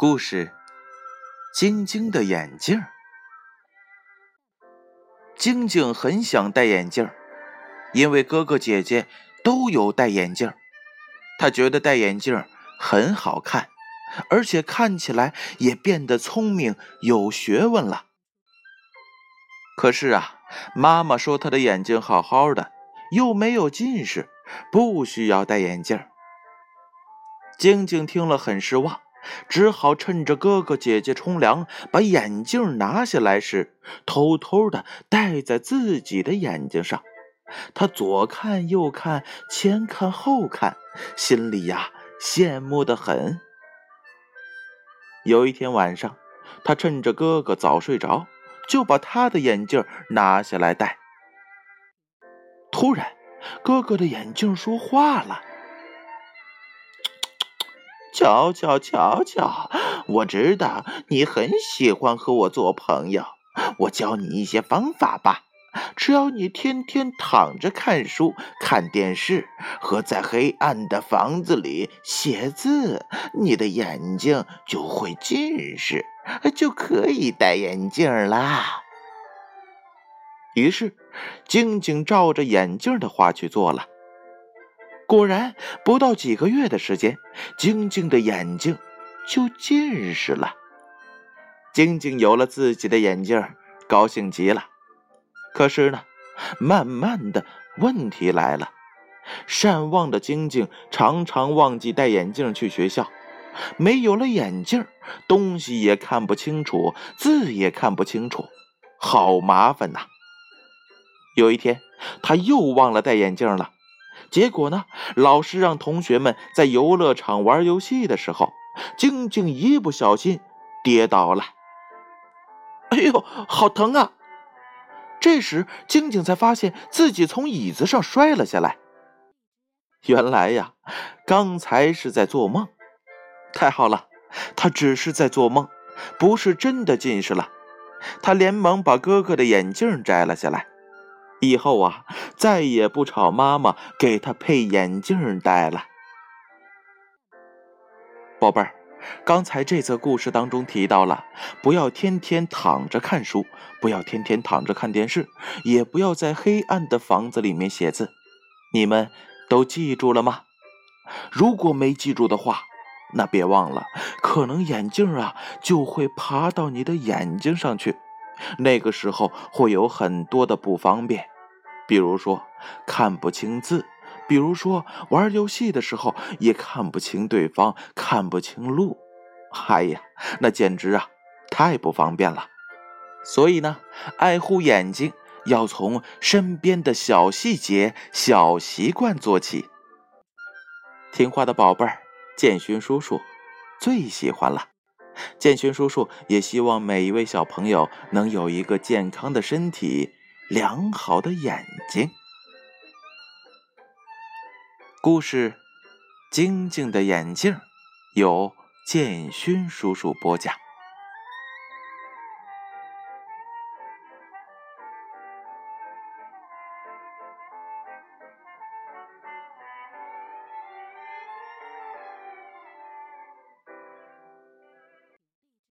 故事：晶晶的眼镜。晶晶很想戴眼镜，因为哥哥姐姐都有戴眼镜，她觉得戴眼镜很好看，而且看起来也变得聪明有学问了。可是啊，妈妈说她的眼睛好好的，又没有近视，不需要戴眼镜。晶晶听了很失望。只好趁着哥哥姐姐冲凉，把眼镜拿下来时，偷偷的戴在自己的眼睛上。他左看右看，前看后看，心里呀羡慕的很。有一天晚上，他趁着哥哥早睡着，就把他的眼镜拿下来戴。突然，哥哥的眼镜说话了。瞧瞧瞧瞧，我知道你很喜欢和我做朋友，我教你一些方法吧。只要你天天躺着看书、看电视和在黑暗的房子里写字，你的眼睛就会近视，就可以戴眼镜啦。于是，晶晶照着眼镜的话去做了。果然，不到几个月的时间，晶晶的眼睛就近视了。晶晶有了自己的眼镜，高兴极了。可是呢，慢慢的问题来了。善忘的晶晶常常忘记戴眼镜去学校，没有了眼镜，东西也看不清楚，字也看不清楚，好麻烦呐。有一天，他又忘了戴眼镜了。结果呢？老师让同学们在游乐场玩游戏的时候，晶晶一不小心跌倒了。哎呦，好疼啊！这时，晶晶才发现自己从椅子上摔了下来。原来呀，刚才是在做梦。太好了，他只是在做梦，不是真的近视了。他连忙把哥哥的眼镜摘了下来。以后啊，再也不吵妈妈给他配眼镜戴了。宝贝儿，刚才这则故事当中提到了，不要天天躺着看书，不要天天躺着看电视，也不要在黑暗的房子里面写字。你们都记住了吗？如果没记住的话，那别忘了，可能眼镜啊就会爬到你的眼睛上去。那个时候会有很多的不方便，比如说看不清字，比如说玩游戏的时候也看不清对方，看不清路。哎呀，那简直啊，太不方便了。所以呢，爱护眼睛要从身边的小细节、小习惯做起。听话的宝贝儿，建勋叔叔最喜欢了。建勋叔叔也希望每一位小朋友能有一个健康的身体、良好的眼睛。故事《晶晶的眼镜》由建勋叔叔播讲。